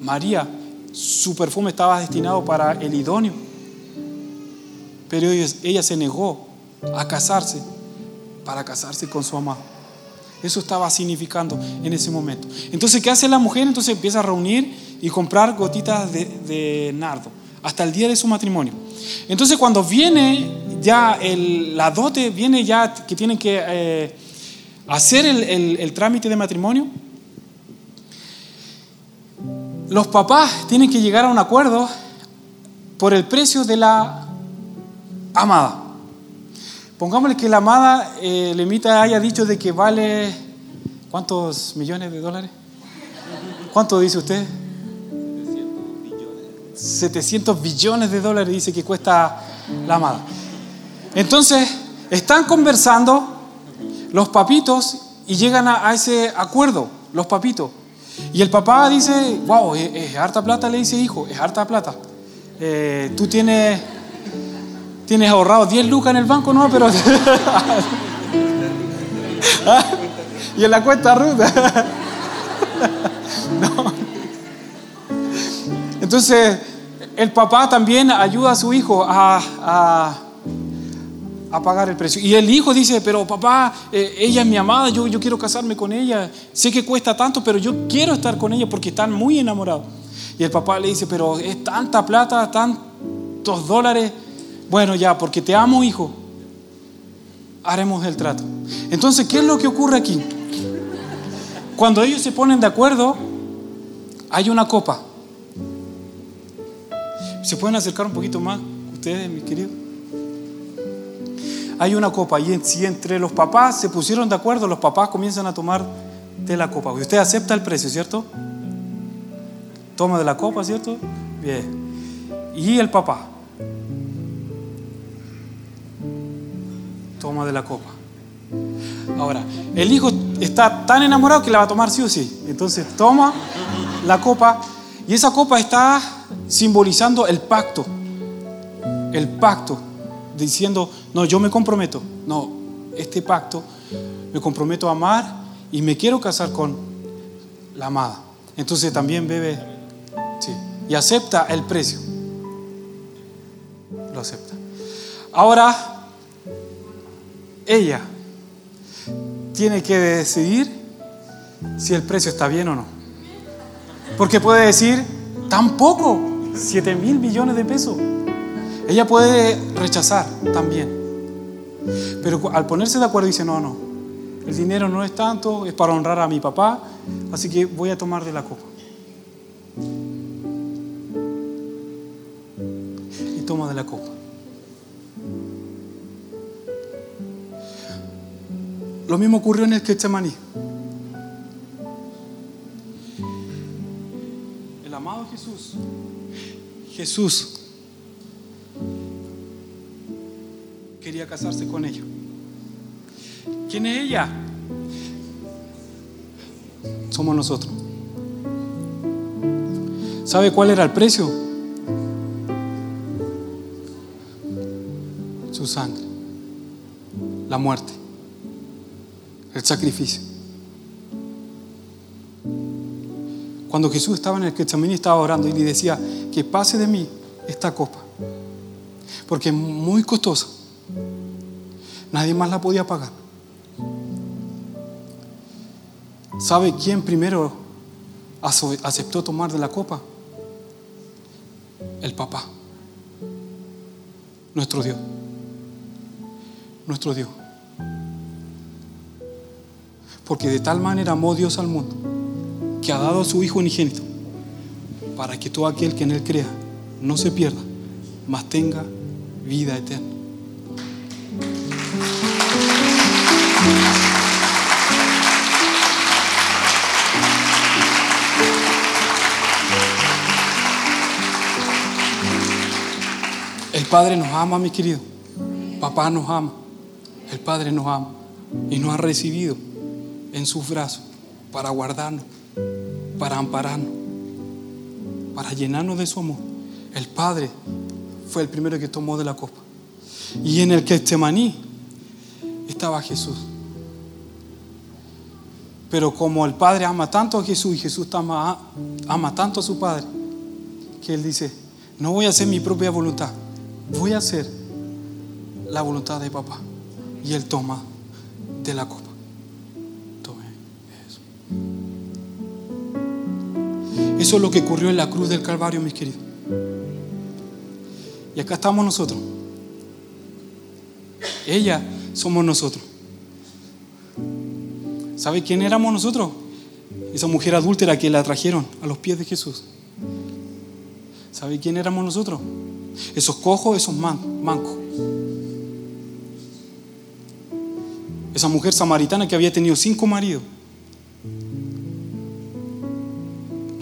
[SPEAKER 1] María, su perfume estaba destinado para el idóneo. Pero ella se negó a casarse para casarse con su amado. Eso estaba significando en ese momento. Entonces, ¿qué hace la mujer? Entonces empieza a reunir y comprar gotitas de, nardo hasta el día de su matrimonio. Entonces, cuando viene ya la dote, viene ya que tienen que eh, hacer el, trámite de matrimonio, los papás tienen que llegar a un acuerdo por el precio de la amada. Pongámosle que la amada eh, Lemita haya dicho de que vale ¿cuántos millones de dólares? ¿Cuánto dice usted? 700 billones de dólares dice que cuesta la amada. Entonces, están conversando los papitos y llegan a, ese acuerdo, los papitos. Y el papá dice, wow, es, harta plata, le dice hijo, es harta plata. Eh, tú tienes Tienes ahorrado 10 lucas en el banco, no, pero. y en la cuenta ruta. no. Entonces, el papá también ayuda a su hijo a, a, pagar el precio. Y el hijo dice, pero papá, eh, ella es mi amada, yo, yo quiero casarme con ella. Sé que cuesta tanto, pero yo quiero estar con ella porque están muy enamorados. Y el papá le dice, pero es tanta plata, tantos dólares bueno, ya, porque te amo, hijo, haremos el trato. Entonces, ¿qué es lo que ocurre aquí? Cuando ellos se ponen de acuerdo, hay una copa. ¿Se pueden acercar un poquito más ustedes, mis queridos? Hay una copa y si entre los papás se pusieron de acuerdo, los papás comienzan a tomar de la copa. Usted acepta el precio, ¿cierto? Toma de la copa, ¿cierto? Bien. Y el papá. Toma de la copa. Ahora, el hijo está tan enamorado que la va a tomar sí o sí. Entonces toma la copa y esa copa está simbolizando el pacto. El pacto, diciendo, no, yo me comprometo. No, este pacto me comprometo a amar y me quiero casar con la amada. Entonces también bebe sí, y acepta el precio. Lo acepta. Ahora, ella tiene que decidir si el precio está bien o no. Porque puede decir, tampoco, 7 mil millones de pesos. Ella puede rechazar también. Pero al ponerse de acuerdo dice, no, no, el dinero no es tanto, es para honrar a mi papá, así que voy a tomar de la copa. Y toma de la copa. Lo mismo ocurrió en el Getsemaní. El amado Jesús, Jesús quería casarse con ella. ¿Quién es ella? Somos nosotros. ¿Sabe cuál era el precio? Su sangre, la muerte el sacrificio. Cuando Jesús estaba en el Getsemaní estaba orando y le decía que pase de mí esta copa, porque es muy costosa. Nadie más la podía pagar. ¿Sabe quién primero aceptó tomar de la copa? El papá, nuestro Dios, nuestro Dios. Porque de tal manera amó Dios al mundo que ha dado a su Hijo unigénito para que todo aquel que en Él crea no se pierda, mas tenga vida eterna. El Padre nos ama, mi querido. Papá nos ama. El Padre nos ama. Y nos ha recibido en sus brazos para guardarnos, para ampararnos, para llenarnos de su amor. El Padre fue el primero que tomó de la copa. Y en el que este maní estaba Jesús. Pero como el Padre ama tanto a Jesús y Jesús ama, ama tanto a su Padre, que Él dice, no voy a hacer mi propia voluntad, voy a hacer la voluntad de papá. Y Él toma de la copa. Eso. Es lo que ocurrió en la cruz del Calvario, mis queridos. Y acá estamos nosotros. Ella somos nosotros. ¿Sabe quién éramos nosotros? Esa mujer adúltera que la trajeron a los pies de Jesús. ¿Sabe quién éramos nosotros? Esos cojos, esos mancos. Esa mujer samaritana que había tenido cinco maridos.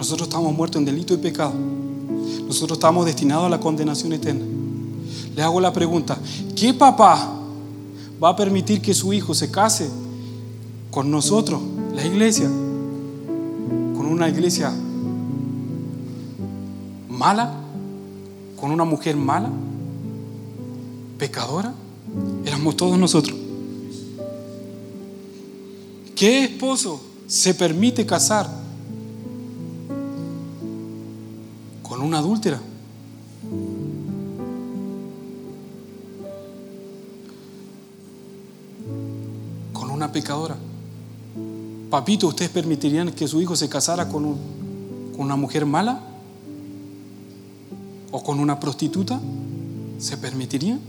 [SPEAKER 1] Nosotros estábamos muertos en delito y pecado. Nosotros estamos destinados a la condenación eterna. Le hago la pregunta, ¿qué papá va a permitir que su hijo se case con nosotros, la iglesia, con una iglesia mala, con una mujer mala, pecadora? Éramos todos nosotros. ¿Qué esposo se permite casar una adúltera? Con una pecadora. Papito, ¿ustedes permitirían que su hijo se casara con, con una mujer mala? ¿O con una prostituta? ¿Se permitirían?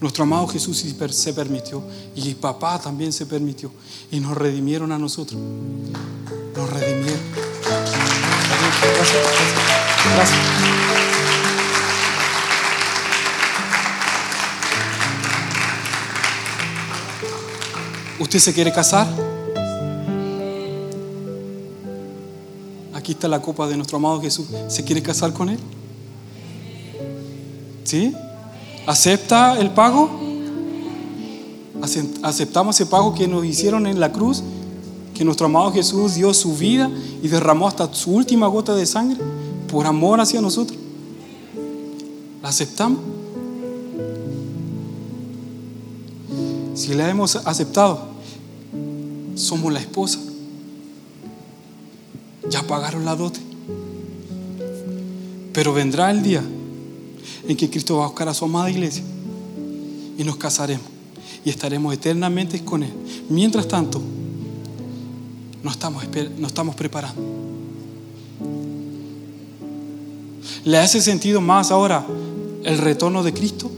[SPEAKER 1] Nuestro amado Jesús se permitió y papá también se permitió y nos redimieron a nosotros. Nos redimieron. Gracias. ¿Usted se quiere casar? Aquí está la copa de nuestro amado Jesús. ¿Se quiere casar con Él? ¿Sí? ¿Acepta el pago? ¿Aceptamos ese pago que nos hicieron en la cruz? Que nuestro amado Jesús dio su vida y derramó hasta su última gota de sangre por amor hacia nosotros. ¿La aceptamos? Si la hemos aceptado, somos la esposa. Ya pagaron la dote. Pero vendrá el día en que Cristo va a buscar a su amada iglesia y nos casaremos y estaremos eternamente con Él. Mientras tanto, nos estamos, nos estamos preparando. ¿Le hace sentido más ahora el retorno de Cristo?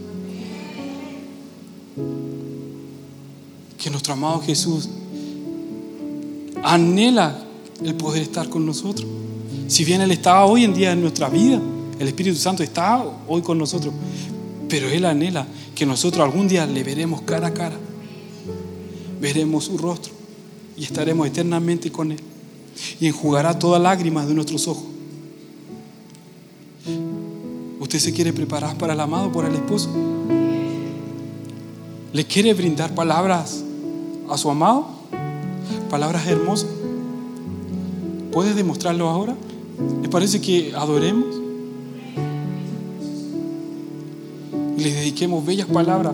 [SPEAKER 1] Que nuestro amado Jesús anhela el poder estar con nosotros. Si bien Él estaba hoy en día en nuestra vida, el Espíritu Santo está hoy con nosotros, pero Él anhela que nosotros algún día le veremos cara a cara, veremos su rostro y estaremos eternamente con Él y enjugará todas lágrimas de nuestros ojos. ¿Usted se quiere preparar para el amado, para el esposo? ¿Le quiere brindar palabras a su amado? Palabras hermosas. ¿Puede demostrarlo ahora? ¿Le parece que adoremos? y le dediquemos bellas palabras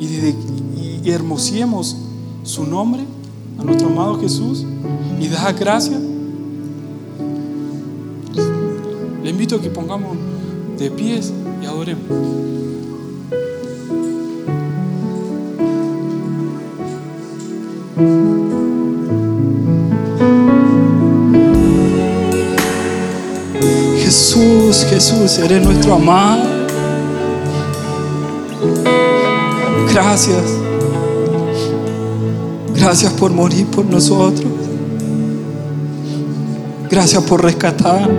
[SPEAKER 1] y, y, hermosiemos su nombre a nuestro amado Jesús y da gracias. Le invito a que pongamos de pies y adoremos. Jesús, Jesús, eres nuestro amado. Gracias. Gracias por morir por nosotros. Gracias por rescatar.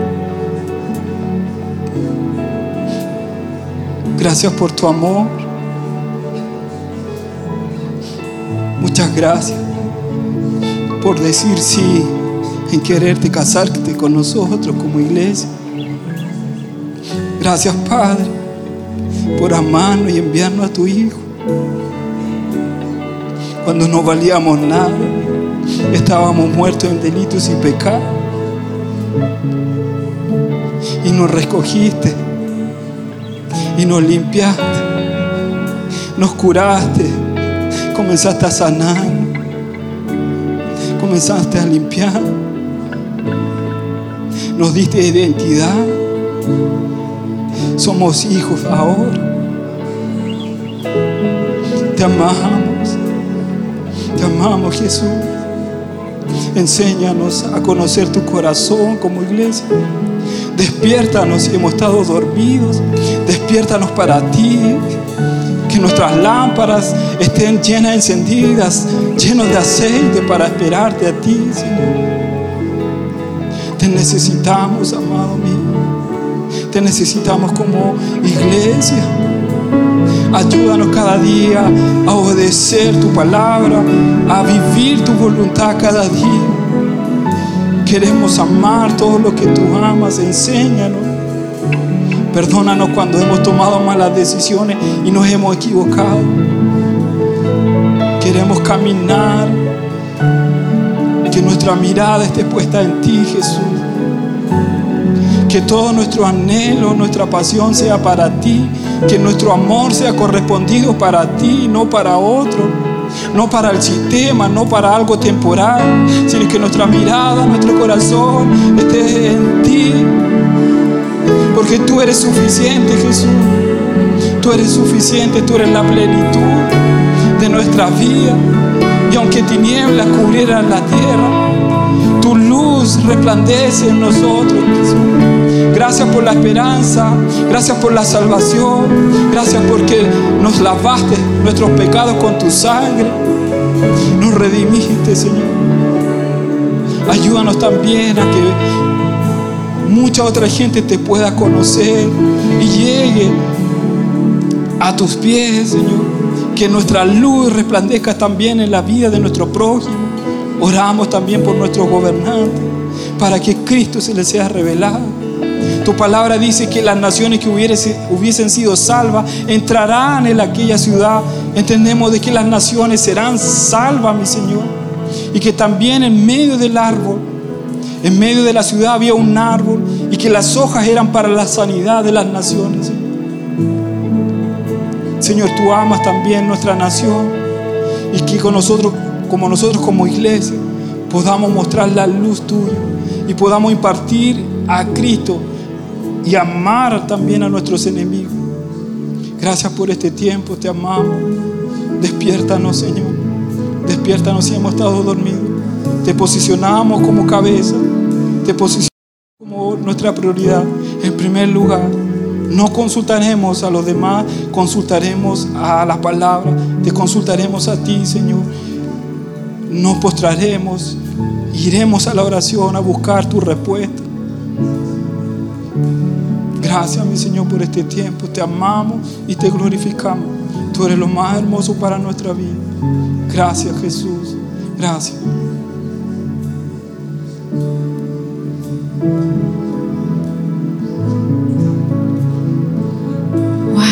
[SPEAKER 1] Gracias por tu amor. Muchas gracias por decir sí en quererte casarte con nosotros como iglesia. Gracias Padre por amarnos y enviarnos a tu Hijo. Cuando no valíamos nada, estábamos muertos en delitos y pecados. Y nos recogiste y nos limpiaste, nos curaste, comenzaste a sanar, comenzaste a limpiar, nos diste identidad, somos hijos ahora, te amamos, amamos Jesús. Enséñanos a conocer tu corazón como iglesia. Despiértanos si hemos estado dormidos. Despiértanos para ti. Que nuestras lámparas estén llenas, encendidas, llenas de aceite para esperarte a ti, Señor. Te necesitamos, amado mío. Te necesitamos como iglesia. Ayúdanos cada día a obedecer tu palabra, a vivir tu voluntad cada día. Queremos amar todo lo que tú amas, enséñanos. Perdónanos cuando hemos tomado malas decisiones y nos hemos equivocado. Queremos caminar, que nuestra mirada esté puesta en ti, Jesús. Que todo nuestro anhelo, nuestra pasión sea para ti. Que nuestro amor sea correspondido para ti, no para otro no para el sistema, no para algo temporal, sino que nuestra mirada, nuestro corazón esté en ti. Porque tú eres suficiente, Jesús. Tú eres suficiente, tú eres la plenitud de nuestra vida. Y aunque tinieblas cubrieran la tierra, luz resplandece en nosotros. Gracias por la esperanza, gracias por la salvación, gracias porque nos lavaste nuestros pecados con tu sangre, nos redimiste, Señor. Ayúdanos también a que mucha otra gente te pueda conocer y llegue a tus pies, Señor. Que nuestra luz resplandezca también en la vida de nuestro prójimo. Oramos también por nuestros gobernantes, para que Cristo se les sea revelado. Tu palabra dice que las naciones que hubiesen sido salvas entrarán en aquella ciudad. Entendemos de que las naciones serán salvas, mi Señor. Y que también en medio del árbol, en medio de la ciudad había un árbol y que las hojas eran para la sanidad de las naciones. Señor, tú amas también nuestra nación y que con nosotros, como nosotros como iglesia, podamos mostrar la luz tuya y podamos impartir a Cristo y amar también a nuestros enemigos. Gracias por este tiempo, te amamos. Despiértanos, Señor. Despiértanos si hemos estado dormidos. Te posicionamos como cabeza. Te posicionamos como nuestra prioridad. En primer lugar, no consultaremos a los demás, consultaremos a la palabra. Te consultaremos a ti, Señor. Nos postraremos. Iremos a la oración a buscar tu respuesta. Gracias, mi Señor, por este tiempo. Te amamos y te glorificamos. Tú eres lo más hermoso para nuestra vida. Gracias, Jesús. Gracias.
[SPEAKER 2] Wow.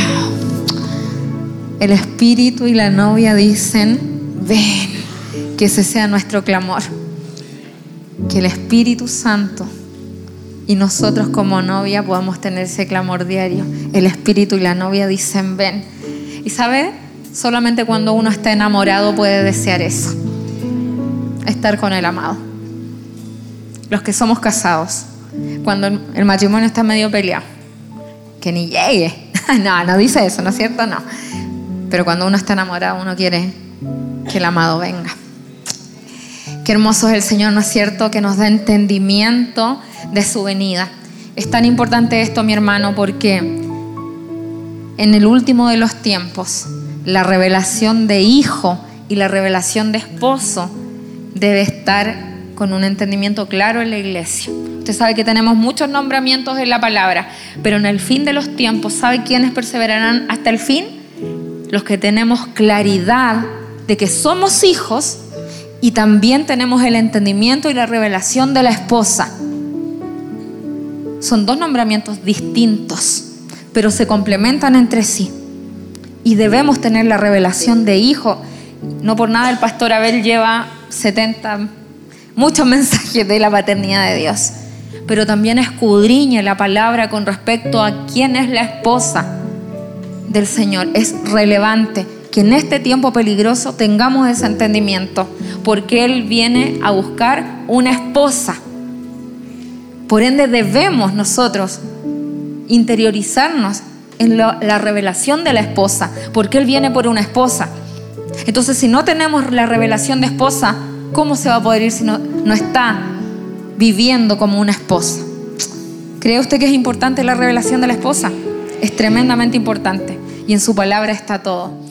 [SPEAKER 2] El espíritu y la novia dicen, ven, que ese sea nuestro clamor. Que el Espíritu Santo y nosotros como novia podamos tener ese clamor diario. El espíritu y la novia dicen, ven. Y sabe, solamente cuando uno está enamorado puede desear eso, estar con el amado. Los que somos casados, cuando el matrimonio está medio peleado, que ni llegue. no, no dice eso, ¿no es cierto? No. Pero cuando uno está enamorado, uno quiere que el amado venga. Qué hermoso es el Señor, ¿no es cierto? Que nos da entendimiento de su venida. Es tan importante esto, mi hermano, porque en el último de los tiempos, la revelación de hijo y la revelación de esposo debe estar con un entendimiento claro en la iglesia. Usted sabe que tenemos muchos nombramientos en la palabra, pero en el fin de los tiempos, ¿sabe quiénes perseverarán hasta el fin? Los que tenemos claridad de que somos hijos y también tenemos el entendimiento y la revelación de la esposa. Son dos nombramientos distintos, pero se complementan entre sí. Y debemos tener la revelación de hijo. No por nada el pastor Abel lleva 70, muchos mensajes de la paternidad de Dios. Pero también escudriñe la palabra con respecto a quién es la esposa del Señor. Es relevante que en este tiempo peligroso tengamos ese entendimiento, porque Él viene a buscar una esposa. Por ende debemos nosotros interiorizarnos en la revelación de la esposa, porque Él viene por una esposa. Entonces, si no tenemos la revelación de esposa, ¿cómo se va a poder ir si no, no está viviendo como una esposa? ¿Cree usted que es importante la revelación de la esposa? Es tremendamente importante y en su palabra está todo.